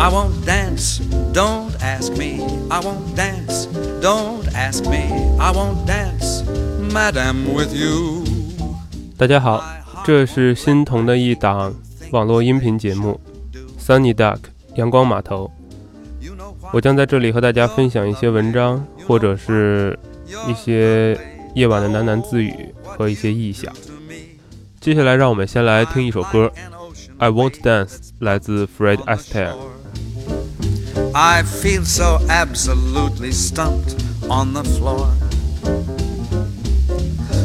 I won't dance, don't ask me. I won't dance, don't ask me. I won't dance, madam, with you. 大家好，这是新同的一档网络音频节目《Sunny Duck》阳光码头。我将在这里和大家分享一些文章，或者是一些夜晚的喃喃自语和一些臆想。接下来，让我们先来听一首歌，《I Won't Dance》，来自 Fred Astaire。I feel so absolutely stumped on the floor.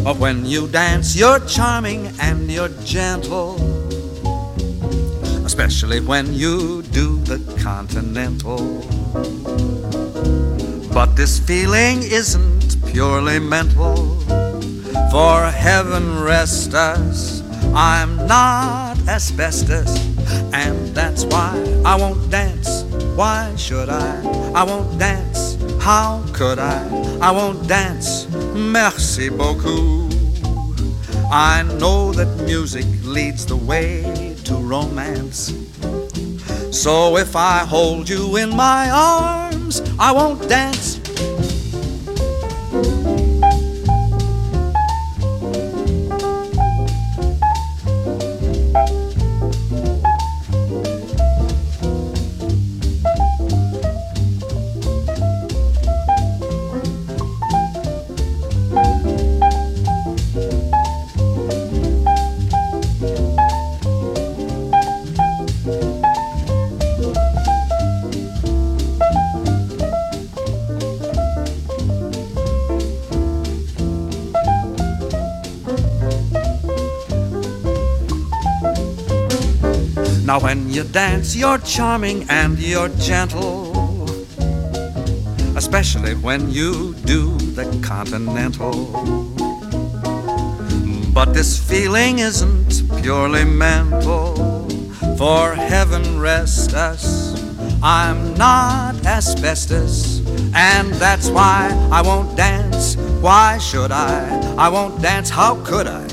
But when you dance, you're charming and you're gentle. Especially when you do the continental. But this feeling isn't purely mental. For heaven rest us, I'm not asbestos. And that's why I won't dance. Why should I? I won't dance. How could I? I won't dance. Merci beaucoup. I know that music leads the way to romance. So if I hold you in my arms, I won't dance. Now, when you dance, you're charming and you're gentle. Especially when you do the continental. But this feeling isn't purely mental. For heaven rest us, I'm not asbestos. And that's why I won't dance. Why should I? I won't dance. How could I?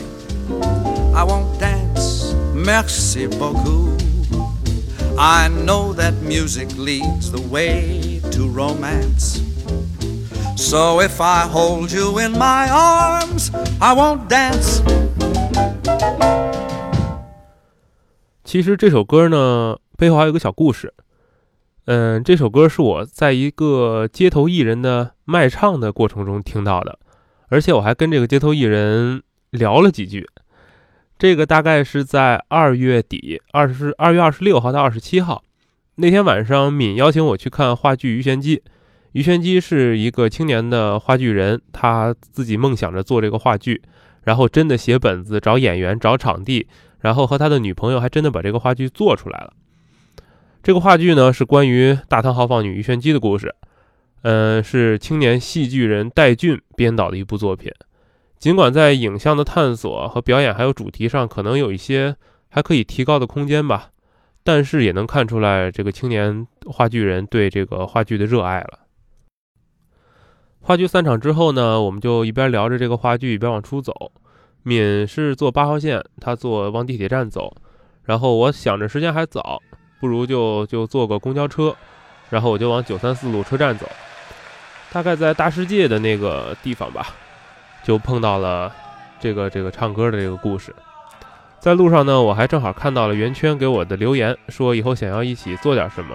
I won't dance. Merci beaucoup. I know that music leads the way to romance. So if I hold you in my arms, I won't dance. 其实这首歌呢，背后还有个小故事。嗯，这首歌是我在一个街头艺人的卖唱的过程中听到的，而且我还跟这个街头艺人聊了几句。这个大概是在二月底，二十二月二十六号到二十七号那天晚上，敏邀请我去看话剧《鱼玄机》。鱼玄机是一个青年的话剧人，他自己梦想着做这个话剧，然后真的写本子、找演员、找场地，然后和他的女朋友还真的把这个话剧做出来了。这个话剧呢是关于大唐豪放女鱼玄机的故事，嗯，是青年戏剧人戴俊编导的一部作品。尽管在影像的探索和表演还有主题上可能有一些还可以提高的空间吧，但是也能看出来这个青年话剧人对这个话剧的热爱了。话剧散场之后呢，我们就一边聊着这个话剧，一边往出走。敏是坐八号线，他坐往地铁站走，然后我想着时间还早，不如就就坐个公交车，然后我就往九三四路车站走，大概在大世界的那个地方吧。就碰到了这个这个唱歌的这个故事，在路上呢，我还正好看到了圆圈给我的留言，说以后想要一起做点什么，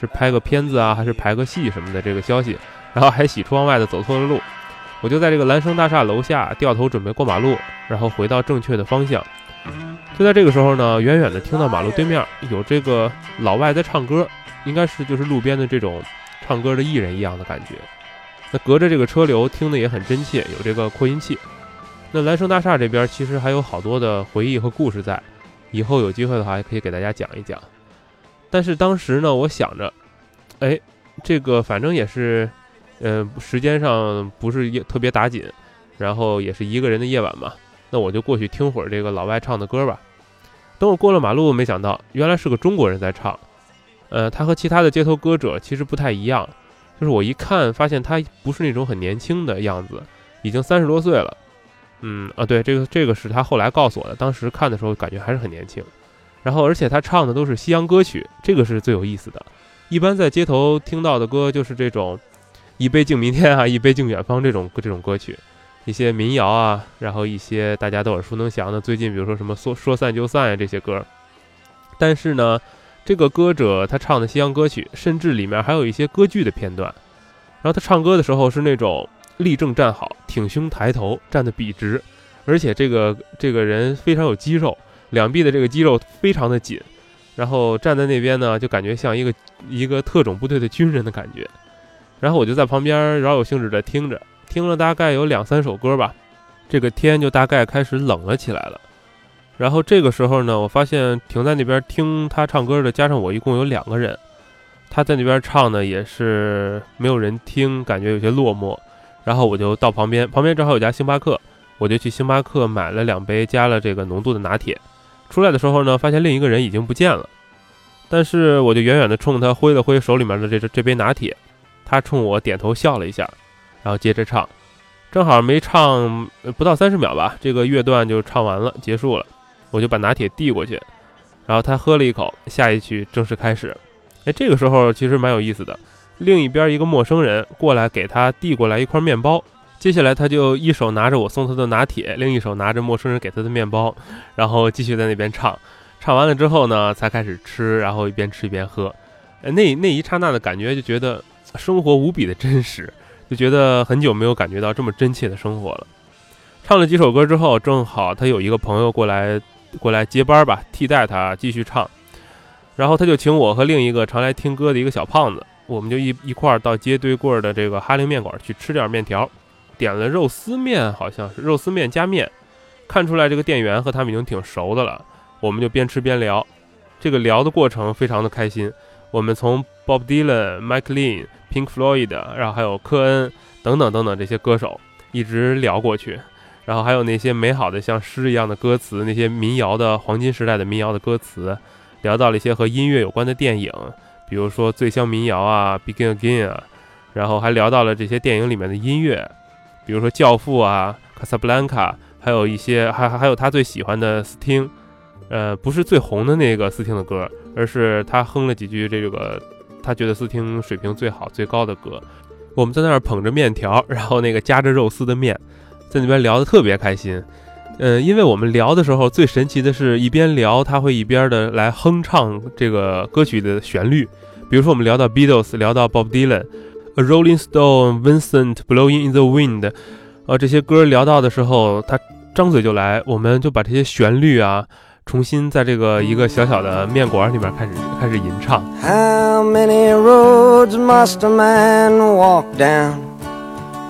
是拍个片子啊，还是排个戏什么的这个消息，然后还喜出望外的走错了路，我就在这个蓝生大厦楼下掉头准备过马路，然后回到正确的方向。就在这个时候呢，远远的听到马路对面有这个老外在唱歌，应该是就是路边的这种唱歌的艺人一样的感觉。那隔着这个车流听的也很真切，有这个扩音器。那蓝生大厦这边其实还有好多的回忆和故事在，以后有机会的话也可以给大家讲一讲。但是当时呢，我想着，哎，这个反正也是，嗯，时间上不是也特别打紧，然后也是一个人的夜晚嘛，那我就过去听会儿这个老外唱的歌吧。等我过了马路，没想到原来是个中国人在唱，呃，他和其他的街头歌者其实不太一样。就是我一看，发现他不是那种很年轻的样子，已经三十多岁了。嗯啊，对，这个这个是他后来告诉我的，当时看的时候感觉还是很年轻。然后，而且他唱的都是西洋歌曲，这个是最有意思的。一般在街头听到的歌就是这种“一杯敬明天”啊，“一杯敬远方”这种这种歌曲，一些民谣啊，然后一些大家都耳熟能详的，最近比如说什么“说说散就散”呀这些歌。但是呢，这个歌者他唱的西洋歌曲，甚至里面还有一些歌剧的片段。然后他唱歌的时候是那种立正站好，挺胸抬头，站得笔直，而且这个这个人非常有肌肉，两臂的这个肌肉非常的紧，然后站在那边呢，就感觉像一个一个特种部队的军人的感觉。然后我就在旁边饶有兴致地听着，听了大概有两三首歌吧，这个天就大概开始冷了起来了。然后这个时候呢，我发现停在那边听他唱歌的，加上我一共有两个人。他在那边唱呢，也是没有人听，感觉有些落寞。然后我就到旁边，旁边正好有家星巴克，我就去星巴克买了两杯加了这个浓度的拿铁。出来的时候呢，发现另一个人已经不见了。但是我就远远地冲他挥了挥手里面的这这杯拿铁，他冲我点头笑了一下，然后接着唱。正好没唱不到三十秒吧，这个乐段就唱完了，结束了。我就把拿铁递过去，然后他喝了一口，下一曲正式开始。哎，这个时候其实蛮有意思的。另一边一个陌生人过来给他递过来一块面包，接下来他就一手拿着我送他的拿铁，另一手拿着陌生人给他的面包，然后继续在那边唱。唱完了之后呢，才开始吃，然后一边吃一边喝。那那一刹那的感觉，就觉得生活无比的真实，就觉得很久没有感觉到这么真切的生活了。唱了几首歌之后，正好他有一个朋友过来过来接班吧，替代他继续唱。然后他就请我和另一个常来听歌的一个小胖子，我们就一一块儿到街对过儿的这个哈林面馆去吃点面条，点了肉丝面，好像是肉丝面加面。看出来这个店员和他们已经挺熟的了，我们就边吃边聊。这个聊的过程非常的开心。我们从 Bob Dylan、Mike Lean、Pink Floyd，然后还有科恩等等等等这些歌手一直聊过去，然后还有那些美好的像诗一样的歌词，那些民谣的黄金时代的民谣的歌词。聊到了一些和音乐有关的电影，比如说《醉乡民谣》啊，《Begin Again》啊，然后还聊到了这些电影里面的音乐，比如说《教父》啊，《卡萨布兰卡》，还有一些还还有他最喜欢的斯汀，呃，不是最红的那个斯汀的歌，而是他哼了几句这个他觉得斯汀水平最好最高的歌。我们在那儿捧着面条，然后那个夹着肉丝的面，在那边聊得特别开心。嗯，因为我们聊的时候，最神奇的是一边聊，他会一边的来哼唱这个歌曲的旋律。比如说，我们聊到 Beatles，聊到 Bob Dylan，A Rolling Stone，Vincent，Blowing in the Wind，呃，这些歌聊到的时候，他张嘴就来，我们就把这些旋律啊，重新在这个一个小小的面馆里面开始开始吟唱。How many roads must a man walk down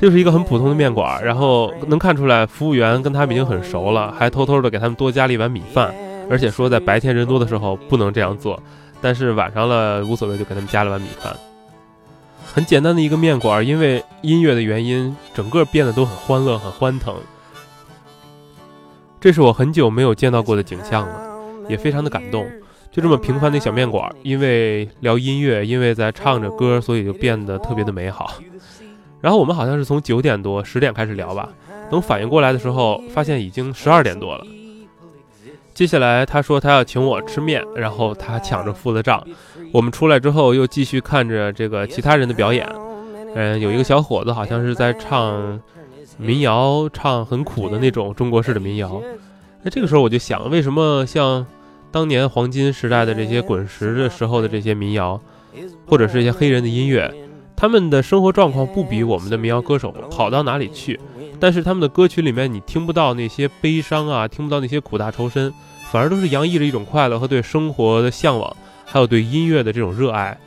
这就是一个很普通的面馆，然后能看出来服务员跟他们已经很熟了，还偷偷的给他们多加了一碗米饭，而且说在白天人多的时候不能这样做。但是晚上了无所谓，就给他们加了碗米饭。很简单的一个面馆，因为音乐的原因，整个变得都很欢乐、很欢腾。这是我很久没有见到过的景象了，也非常的感动。就这么平凡的小面馆，因为聊音乐，因为在唱着歌，所以就变得特别的美好。然后我们好像是从九点多、十点开始聊吧，等反应过来的时候，发现已经十二点多了。接下来他说他要请我吃面，然后他抢着付了账。我们出来之后又继续看着这个其他人的表演。嗯，有一个小伙子好像是在唱民谣，唱很苦的那种中国式的民谣。那这个时候我就想，为什么像当年黄金时代的这些滚石的时候的这些民谣，或者是一些黑人的音乐，他们的生活状况不比我们的民谣歌手好到哪里去？但是他们的歌曲里面你听不到那些悲伤啊，听不到那些苦大仇深。反而都是洋溢着一种快乐和对生活的向往，还有对音乐的这种热爱。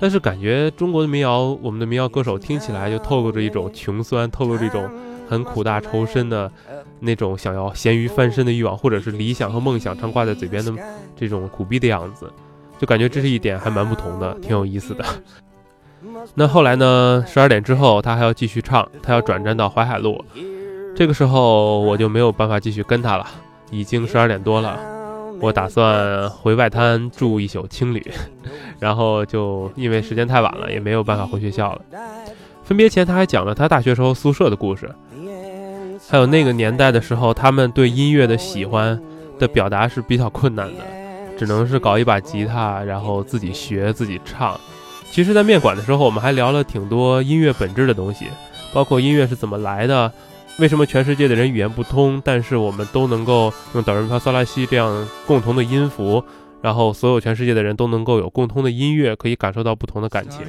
但是感觉中国的民谣，我们的民谣歌手听起来就透露着一种穷酸，透露着一种很苦大仇深的那种想要咸鱼翻身的欲望，或者是理想和梦想常挂在嘴边的这种苦逼的样子，就感觉这是一点还蛮不同的，挺有意思的。那后来呢？十二点之后，他还要继续唱，他要转战到淮海路。这个时候我就没有办法继续跟他了，已经十二点多了，我打算回外滩住一宿青旅，然后就因为时间太晚了，也没有办法回学校了。分别前，他还讲了他大学时候宿舍的故事，还有那个年代的时候，他们对音乐的喜欢的表达是比较困难的，只能是搞一把吉他，然后自己学自己唱。其实，在面馆的时候，我们还聊了挺多音乐本质的东西，包括音乐是怎么来的，为什么全世界的人语言不通，但是我们都能够用哆来咪发嗦拉西这样共同的音符，然后所有全世界的人都能够有共通的音乐，可以感受到不同的感情。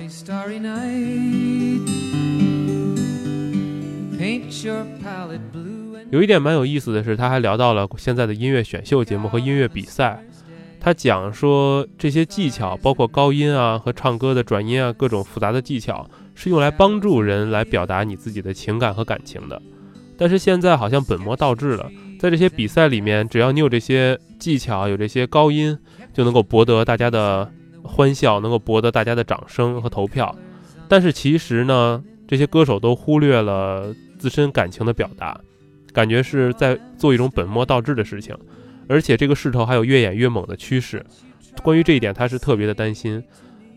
有一点蛮有意思的是，他还聊到了现在的音乐选秀节目和音乐比赛。他讲说，这些技巧包括高音啊和唱歌的转音啊，各种复杂的技巧是用来帮助人来表达你自己的情感和感情的。但是现在好像本末倒置了，在这些比赛里面，只要你有这些技巧，有这些高音，就能够博得大家的欢笑，能够博得大家的掌声和投票。但是其实呢，这些歌手都忽略了自身感情的表达，感觉是在做一种本末倒置的事情。而且这个势头还有越演越猛的趋势，关于这一点，他是特别的担心。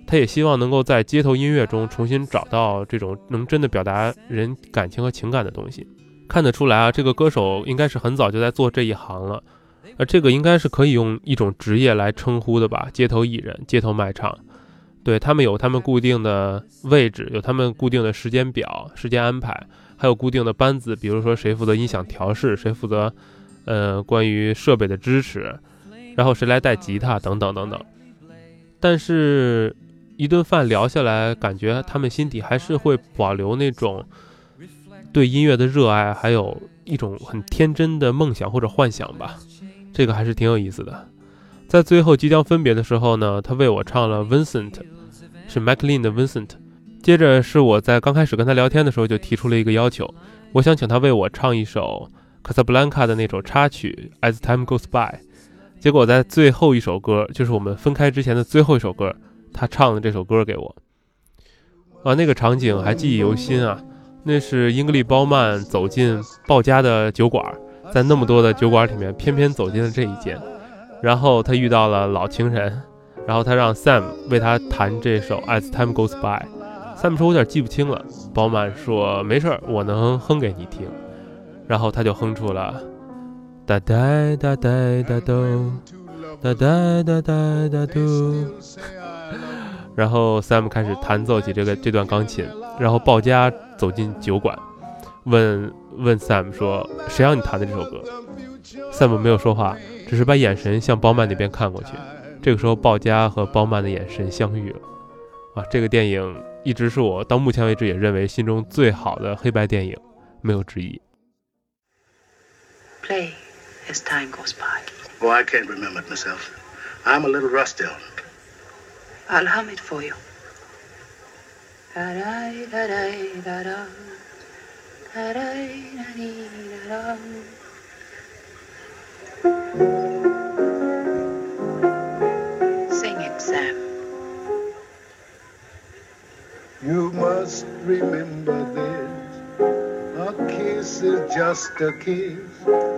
他也希望能够在街头音乐中重新找到这种能真的表达人感情和情感的东西。看得出来啊，这个歌手应该是很早就在做这一行了，而这个应该是可以用一种职业来称呼的吧？街头艺人、街头卖唱，对他们有他们固定的位置，有他们固定的时间表、时间安排，还有固定的班子，比如说谁负责音响调试，谁负责。呃，关于设备的支持，然后谁来带吉他等等等等。但是，一顿饭聊下来，感觉他们心底还是会保留那种对音乐的热爱，还有一种很天真的梦想或者幻想吧。这个还是挺有意思的。在最后即将分别的时候呢，他为我唱了《Vincent》，是 MacLean 的《Vincent》。接着是我在刚开始跟他聊天的时候就提出了一个要求，我想请他为我唱一首。卡萨布兰卡的那首插曲《As Time Goes By》，结果在最后一首歌，就是我们分开之前的最后一首歌，他唱的这首歌给我。啊，那个场景还记忆犹新啊！那是英格丽·褒曼走进鲍家的酒馆，在那么多的酒馆里面，偏偏走进了这一间。然后他遇到了老情人，然后他让 Sam 为他弹这首《As Time Goes By》。Sam 说：“我有点记不清了。”褒曼说：“没事儿，我能哼给你听。”然后他就哼出了哒哒哒哒哒哆，哒哒哒哒哒哆。然后 Sam 开始弹奏起这个这段钢琴。然后鲍嘉走进酒馆，问问 Sam 说：“谁让你弹的这首歌？”Sam 没有说话，只是把眼神向包曼那边看过去。这个时候，鲍嘉和包曼的眼神相遇了。啊，这个电影一直是我到目前为止也认为心中最好的黑白电影，没有之一。Play as time goes by? Oh, I can't remember it myself. I'm a little rusty on it. I'll hum it for you. Sing it, Sam. You must remember this. A kiss is just a kiss.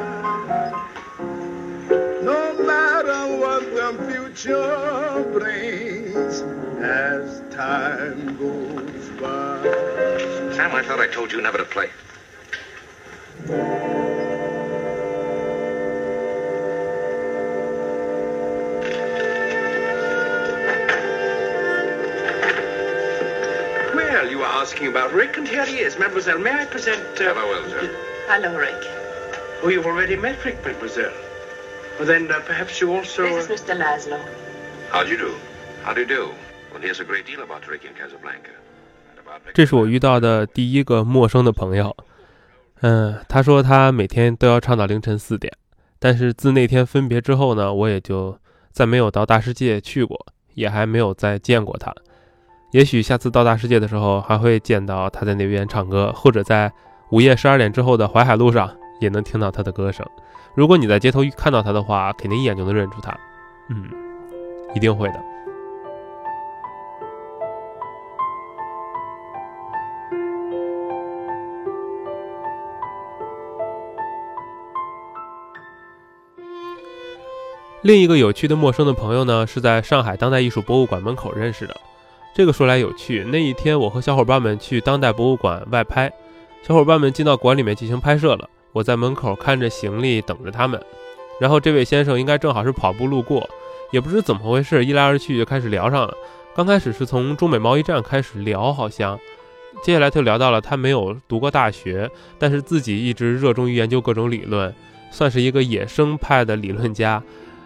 Future brings as time goes by. Sam, I thought I told you never to play. Well, you were asking about Rick, and here he is. Mademoiselle, may I present... Uh... Hello, Elsa. Hello, Rick. Oh, you've already met Rick, Mademoiselle. Well, then uh, perhaps you also. This is Mr. Laszlo. How do you do? How do you do? Hears a great deal about Rick in Casablanca. 这是我遇到的第一个陌生的朋友。嗯，他说他每天都要唱到凌晨四点，但是自那天分别之后呢，我也就再没有到大世界去过，也还没有再见过他。也许下次到大世界的时候，还会见到他在那边唱歌，或者在午夜十二点之后的淮海路上也能听到他的歌声。如果你在街头看到他的话，肯定一眼就能认出他。嗯，一定会的。另一个有趣的陌生的朋友呢，是在上海当代艺术博物馆门口认识的。这个说来有趣，那一天我和小伙伴们去当代博物馆外拍，小伙伴们进到馆里面进行拍摄了。我在门口看着行李等着他们，然后这位先生应该正好是跑步路过，也不知怎么回事，一来二去就开始聊上了。刚开始是从中美贸易战开始聊，好像，接下来就聊到了他没有读过大学，但是自己一直热衷于研究各种理论，算是一个野生派的理论家。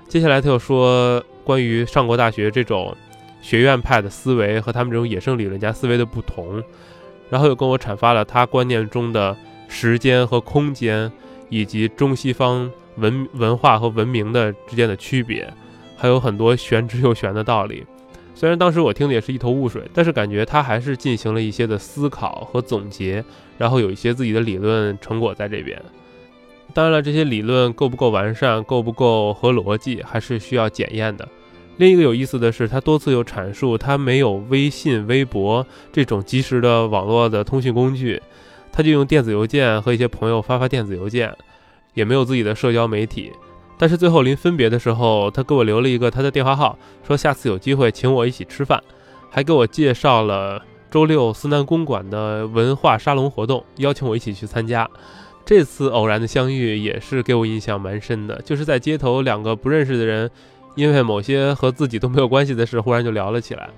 接下来他又说关于上过大学这种。学院派的思维和他们这种野生理论家思维的不同，然后又跟我阐发了他观念中的时间和空间，以及中西方文文化和文明的之间的区别，还有很多玄之又玄的道理。虽然当时我听的也是一头雾水，但是感觉他还是进行了一些的思考和总结，然后有一些自己的理论成果在这边。当然了，这些理论够不够完善，够不够合逻辑，还是需要检验的。另一个有意思的是，他多次有阐述，他没有微信、微博这种即时的网络的通讯工具，他就用电子邮件和一些朋友发发电子邮件，也没有自己的社交媒体。但是最后临分别的时候，他给我留了一个他的电话号，说下次有机会请我一起吃饭，还给我介绍了周六思南公馆的文化沙龙活动，邀请我一起去参加。这次偶然的相遇也是给我印象蛮深的，就是在街头两个不认识的人。因为某些和自己都没有关系的事，忽然就聊了起来，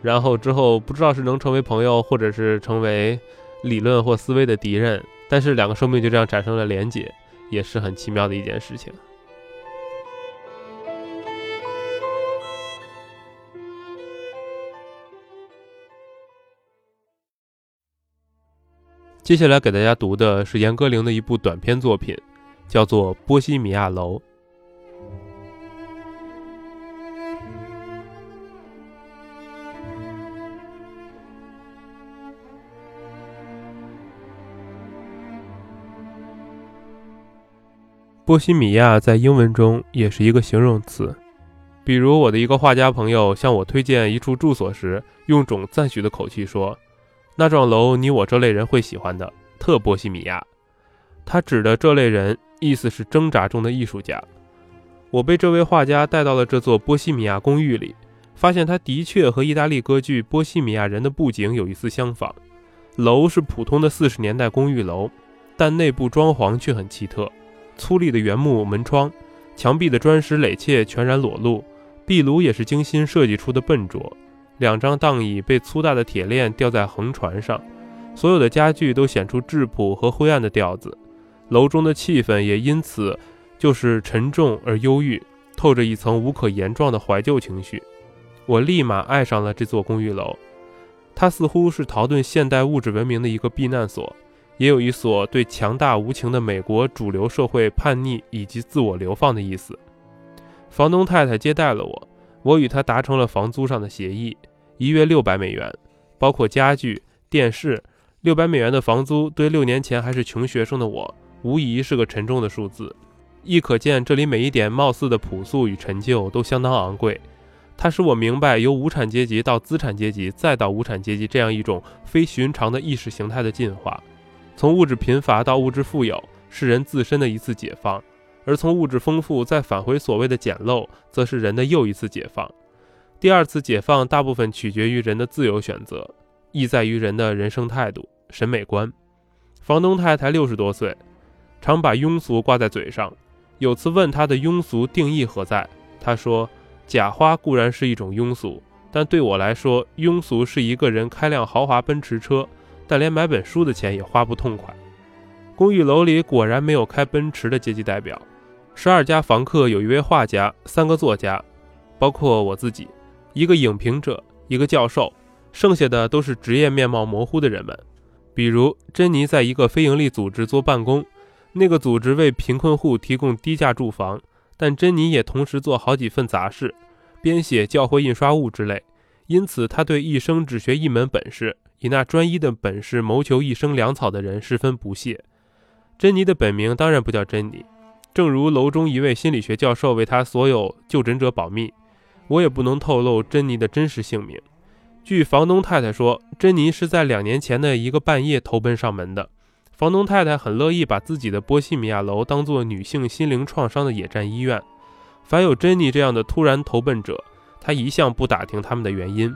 然后之后不知道是能成为朋友，或者是成为理论或思维的敌人，但是两个生命就这样产生了连结，也是很奇妙的一件事情。接下来给大家读的是严歌苓的一部短篇作品，叫做《波西米亚楼》。波西米亚在英文中也是一个形容词，比如我的一个画家朋友向我推荐一处住所时，用种赞许的口气说：“那幢楼你我这类人会喜欢的，特波西米亚。”他指的这类人，意思是挣扎中的艺术家。我被这位画家带到了这座波西米亚公寓里，发现他的确和意大利歌剧《波西米亚人》的布景有一丝相仿。楼是普通的四十年代公寓楼，但内部装潢却很奇特。粗粝的原木门窗，墙壁的砖石垒砌全然裸露，壁炉也是精心设计出的笨拙。两张荡椅被粗大的铁链吊在横船上，所有的家具都显出质朴和灰暗的调子。楼中的气氛也因此就是沉重而忧郁，透着一层无可言状的怀旧情绪。我立马爱上了这座公寓楼，它似乎是逃遁现代物质文明的一个避难所。也有一所对强大无情的美国主流社会叛逆以及自我流放的意思。房东太太接待了我，我与她达成了房租上的协议，一月六百美元，包括家具、电视。六百美元的房租对六年前还是穷学生的我，无疑是个沉重的数字。亦可见这里每一点貌似的朴素与陈旧都相当昂贵。它使我明白，由无产阶级到资产阶级，再到无产阶级这样一种非寻常的意识形态的进化。从物质贫乏到物质富有，是人自身的一次解放；而从物质丰富再返回所谓的简陋，则是人的又一次解放。第二次解放大部分取决于人的自由选择，意在于人的人生态度、审美观。房东太太六十多岁，常把庸俗挂在嘴上。有次问她的庸俗定义何在，她说：“假花固然是一种庸俗，但对我来说，庸俗是一个人开辆豪华奔驰车。”但连买本书的钱也花不痛快。公寓楼里果然没有开奔驰的阶级代表。十二家房客有一位画家，三个作家，包括我自己，一个影评者，一个教授，剩下的都是职业面貌模糊的人们。比如，珍妮在一个非营利组织做办公，那个组织为贫困户提供低价住房，但珍妮也同时做好几份杂事，编写教会印刷物之类。因此，他对一生只学一门本事，以那专一的本事谋求一生粮草的人十分不屑。珍妮的本名当然不叫珍妮，正如楼中一位心理学教授为他所有就诊者保密，我也不能透露珍妮的真实姓名。据房东太太说，珍妮是在两年前的一个半夜投奔上门的。房东太太很乐意把自己的波西米亚楼当作女性心灵创伤的野战医院。凡有珍妮这样的突然投奔者，她一向不打听他们的原因。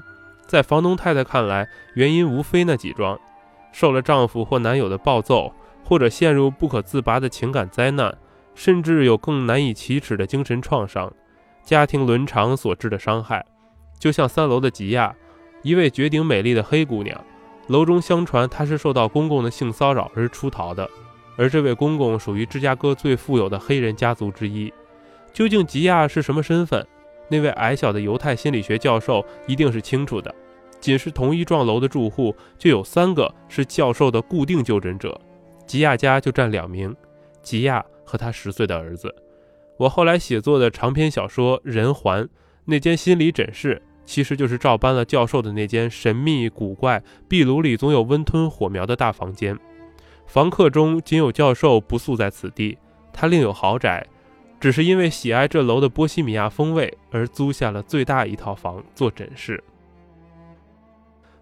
在房东太太看来，原因无非那几桩：受了丈夫或男友的暴揍，或者陷入不可自拔的情感灾难，甚至有更难以启齿的精神创伤、家庭伦常所致的伤害。就像三楼的吉亚。一位绝顶美丽的黑姑娘，楼中相传她是受到公公的性骚扰而出逃的，而这位公公属于芝加哥最富有的黑人家族之一。究竟吉亚是什么身份？那位矮小的犹太心理学教授一定是清楚的。仅是同一幢楼的住户就有三个是教授的固定就诊者，吉亚家就占两名，吉亚和他十岁的儿子。我后来写作的长篇小说《人环》，那间心理诊室。其实就是照搬了教授的那间神秘古怪、壁炉里总有温吞火苗的大房间。房客中仅有教授不宿在此地，他另有豪宅，只是因为喜爱这楼的波西米亚风味而租下了最大一套房做诊室。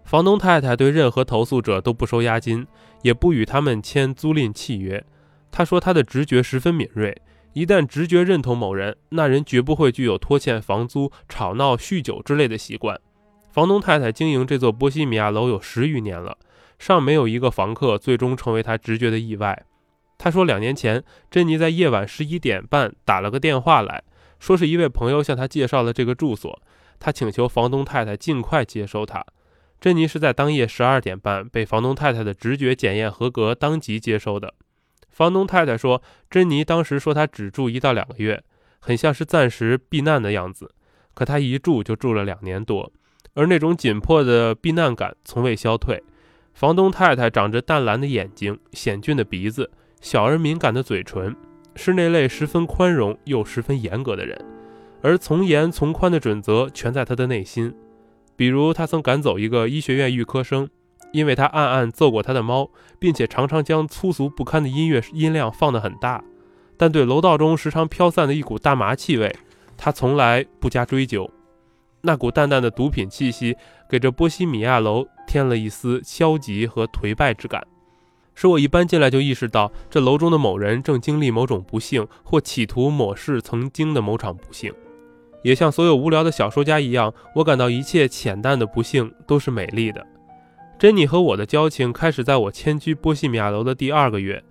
房东太太对任何投诉者都不收押金，也不与他们签租赁契约。她说她的直觉十分敏锐。一旦直觉认同某人，那人绝不会具有拖欠房租、吵闹、酗酒之类的习惯。房东太太经营这座波西米亚楼有十余年了，尚没有一个房客最终成为她直觉的意外。他说，两年前，珍妮在夜晚十一点半打了个电话来说，是一位朋友向他介绍了这个住所，他请求房东太太尽快接收他。珍妮是在当夜十二点半被房东太太的直觉检验合格，当即接收的。房东太太说：“珍妮当时说她只住一到两个月，很像是暂时避难的样子。可她一住就住了两年多，而那种紧迫的避难感从未消退。房东太太长着淡蓝的眼睛、险峻的鼻子、小而敏感的嘴唇，是那类十分宽容又十分严格的人，而从严从宽的准则全在他的内心。比如，他曾赶走一个医学院预科生。”因为他暗暗揍过他的猫，并且常常将粗俗不堪的音乐音量放得很大，但对楼道中时常飘散的一股大麻气味，他从来不加追究。那股淡淡的毒品气息给这波西米亚楼添了一丝消极和颓败之感，使我一搬进来就意识到，这楼中的某人正经历某种不幸，或企图抹拭曾经的某场不幸。也像所有无聊的小说家一样，我感到一切浅淡的不幸都是美丽的。珍妮和我的交情开始在我迁居波西米亚楼的第二个月。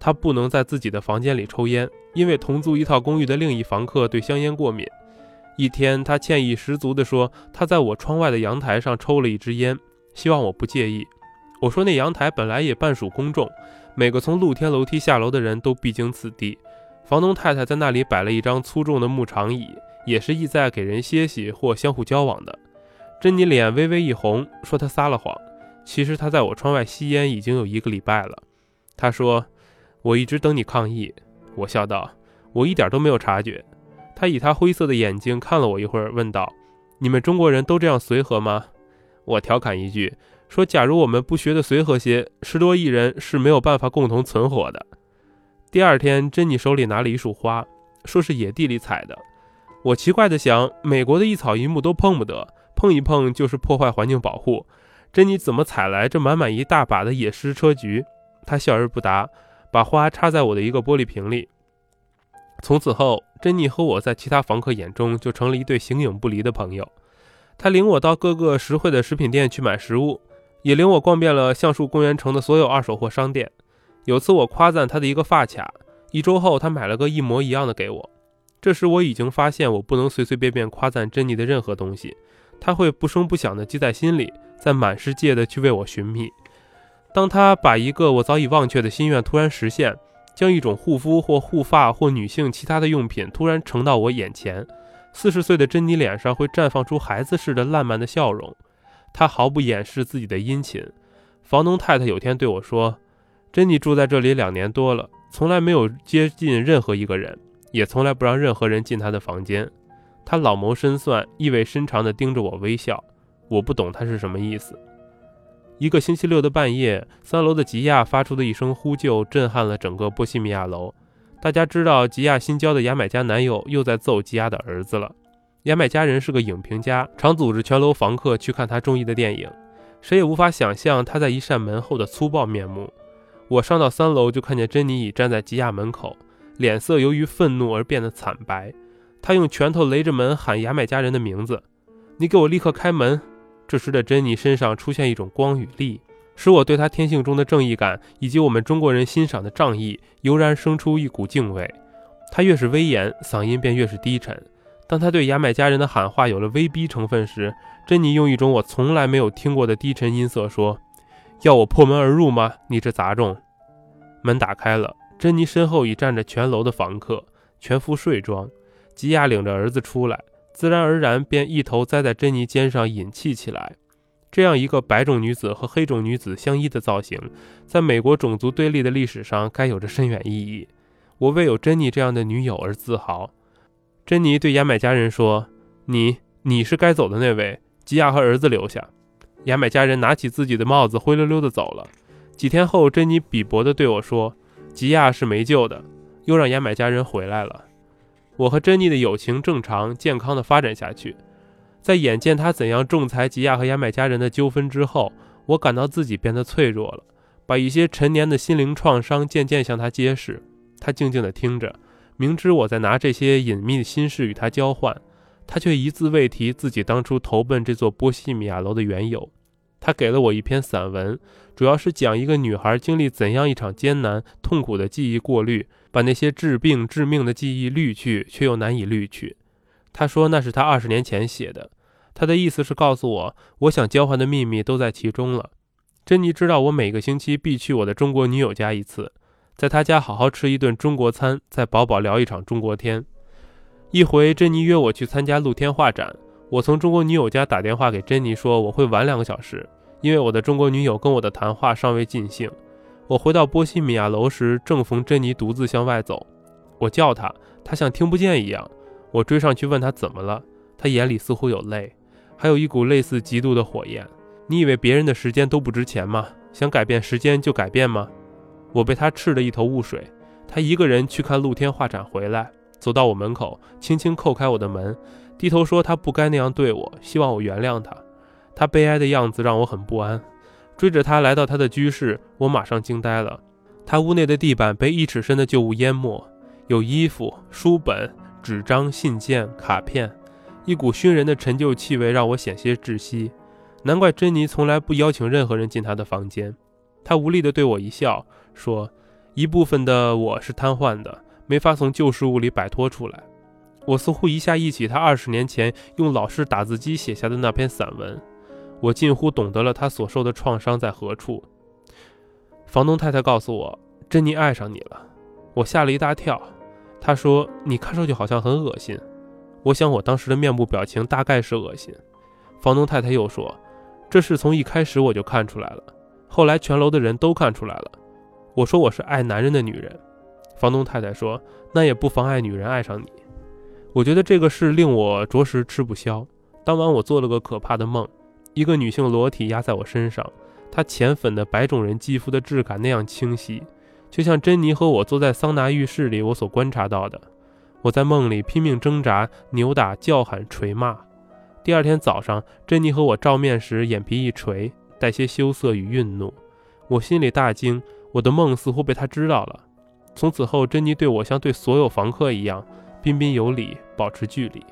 她不能在自己的房间里抽烟，因为同租一套公寓的另一房客对香烟过敏。一天，她歉意十足地说：“她在我窗外的阳台上抽了一支烟，希望我不介意。”我说：“那阳台本来也半属公众，每个从露天楼梯下楼的人都必经此地。”房东太太在那里摆了一张粗重的木长椅，也是意在给人歇息或相互交往的。珍妮脸微微一红，说：“她撒了谎。”其实她在我窗外吸烟已经有一个礼拜了。她说：“我一直等你抗议。”我笑道：“我一点都没有察觉。”她以她灰色的眼睛看了我一会儿，问道：“你们中国人都这样随和吗？”我调侃一句说：“假如我们不学的随和些，十多亿人是没有办法共同存活的。”第二天，珍妮手里拿了一束花，说是野地里采的。我奇怪地想：美国的一草一木都碰不得，碰一碰就是破坏环境保护。珍妮怎么采来这满满一大把的野狮车菊？她笑而不答，把花插在我的一个玻璃瓶里。从此后，珍妮和我在其他房客眼中就成了一对形影不离的朋友。她领我到各个实惠的食品店去买食物，也领我逛遍了橡树公园城的所有二手货商店。有次我夸赞她的一个发卡，一周后她买了个一模一样的给我。这时我已经发现，我不能随随便便夸赞珍妮的任何东西，她会不声不响地记在心里。在满世界的去为我寻觅。当他把一个我早已忘却的心愿突然实现，将一种护肤或护发或女性其他的用品突然呈到我眼前，四十岁的珍妮脸上会绽放出孩子似的烂漫的笑容。他毫不掩饰自己的殷勤。房东太太有天对我说：“珍妮住在这里两年多了，从来没有接近任何一个人，也从来不让任何人进她的房间。她老谋深算，意味深长地盯着我微笑。我不懂她是什么意思。”一个星期六的半夜，三楼的吉亚发出的一声呼救，震撼了整个波西米亚楼。大家知道，吉亚新交的牙买加男友又在揍吉亚的儿子了。牙买加人是个影评家，常组织全楼房客去看他中意的电影。谁也无法想象他在一扇门后的粗暴面目。我上到三楼，就看见珍妮已站在吉亚门口，脸色由于愤怒而变得惨白。他用拳头擂着门，喊牙买加人的名字：“你给我立刻开门！”这时的珍妮身上出现一种光与力，使我对她天性中的正义感以及我们中国人欣赏的仗义油然生出一股敬畏。她越是威严，嗓音便越是低沉。当他对牙买加人的喊话有了威逼成分时，珍妮用一种我从来没有听过的低沉音色说：“要我破门而入吗？你这杂种！”门打开了，珍妮身后已站着全楼的房客，全副睡装。吉亚领着儿子出来。自然而然便一头栽在珍妮肩上隐泣起来。这样一个白种女子和黑种女子相依的造型，在美国种族对立的历史上该有着深远意义。我为有珍妮这样的女友而自豪。珍妮对牙买加人说：“你，你是该走的那位。吉亚和儿子留下。”牙买加人拿起自己的帽子，灰溜溜地走了。几天后，珍妮鄙薄地对我说：“吉亚是没救的。”又让牙买加人回来了。我和珍妮的友情正常健康的发展下去，在眼见他怎样仲裁吉亚和牙买加人的纠纷之后，我感到自己变得脆弱了，把一些陈年的心灵创伤渐渐向他揭示。他静静地听着，明知我在拿这些隐秘的心事与他交换，他却一字未提自己当初投奔这座波西米亚楼的缘由。他给了我一篇散文，主要是讲一个女孩经历怎样一场艰难痛苦的记忆过滤。把那些治病致命的记忆滤去，却又难以滤去。他说那是他二十年前写的，他的意思是告诉我，我想交换的秘密都在其中了。珍妮知道我每个星期必去我的中国女友家一次，在他家好好吃一顿中国餐，再饱饱聊一场中国天。一回，珍妮约我去参加露天画展，我从中国女友家打电话给珍妮说我会晚两个小时，因为我的中国女友跟我的谈话尚未尽兴。我回到波西米亚楼时，正逢珍妮独自向外走。我叫她，她像听不见一样。我追上去问她怎么了，她眼里似乎有泪，还有一股类似嫉妒的火焰。你以为别人的时间都不值钱吗？想改变时间就改变吗？我被他斥得一头雾水。他一个人去看露天画展回来，走到我门口，轻轻叩开我的门，低头说他不该那样对我，希望我原谅他。”他悲哀的样子让我很不安。追着他来到他的居室，我马上惊呆了。他屋内的地板被一尺深的旧物淹没，有衣服、书本、纸张、信件、卡片，一股熏人的陈旧气味让我险些窒息。难怪珍妮从来不邀请任何人进他的房间。他无力地对我一笑，说：“一部分的我是瘫痪的，没法从旧事物里摆脱出来。”我似乎一下忆起他二十年前用老式打字机写下的那篇散文。我近乎懂得了他所受的创伤在何处。房东太太告诉我，珍妮爱上你了。我吓了一大跳。她说：“你看上去好像很恶心。”我想我当时的面部表情大概是恶心。房东太太又说：“这事从一开始我就看出来了，后来全楼的人都看出来了。”我说：“我是爱男人的女人。”房东太太说：“那也不妨碍女人爱上你。”我觉得这个事令我着实吃不消。当晚我做了个可怕的梦。一个女性裸体压在我身上，她浅粉的白种人肌肤的质感那样清晰，就像珍妮和我坐在桑拿浴室里我所观察到的。我在梦里拼命挣扎、扭打、叫喊、捶骂。第二天早上，珍妮和我照面时，眼皮一垂，带些羞涩与愠怒。我心里大惊，我的梦似乎被他知道了。从此后，珍妮对我像对所有房客一样彬彬有礼，保持距离。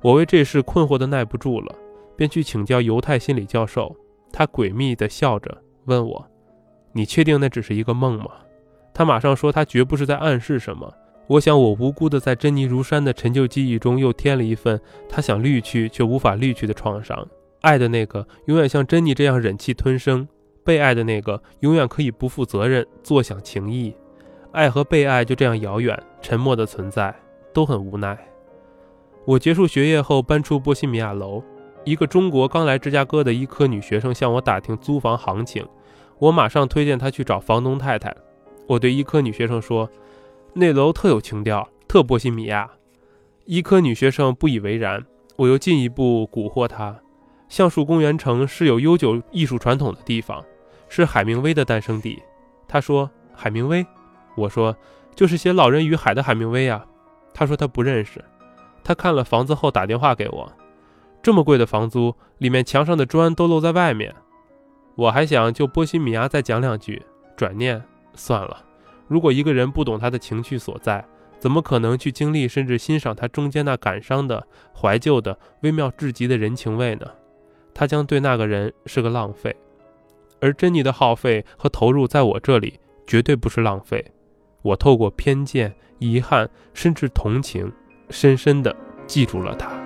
我为这事困惑的耐不住了。便去请教犹太心理教授，他诡秘地笑着问我：“你确定那只是一个梦吗？”他马上说：“他绝不是在暗示什么。”我想，我无辜地在珍妮如山的陈旧记忆中又添了一份他想滤去却无法滤去的创伤。爱的那个永远像珍妮这样忍气吞声，被爱的那个永远可以不负责任，坐享情谊。爱和被爱就这样遥远、沉默的存在，都很无奈。我结束学业后搬出波西米亚楼。一个中国刚来芝加哥的医科女学生向我打听租房行情，我马上推荐她去找房东太太。我对医科女学生说：“那楼特有情调，特波西米亚。”医科女学生不以为然。我又进一步蛊惑她：橡树公园城是有悠久艺术传统的地方，是海明威的诞生地。他说：“海明威？”我说：“就是写《老人与海》的海明威呀。”他说他不认识。他看了房子后打电话给我。这么贵的房租，里面墙上的砖都露在外面。我还想就波西米亚再讲两句，转念算了。如果一个人不懂他的情绪所在，怎么可能去经历甚至欣赏他中间那感伤的、怀旧的、微妙至极的人情味呢？他将对那个人是个浪费。而珍妮的耗费和投入，在我这里绝对不是浪费。我透过偏见、遗憾，甚至同情，深深地记住了她。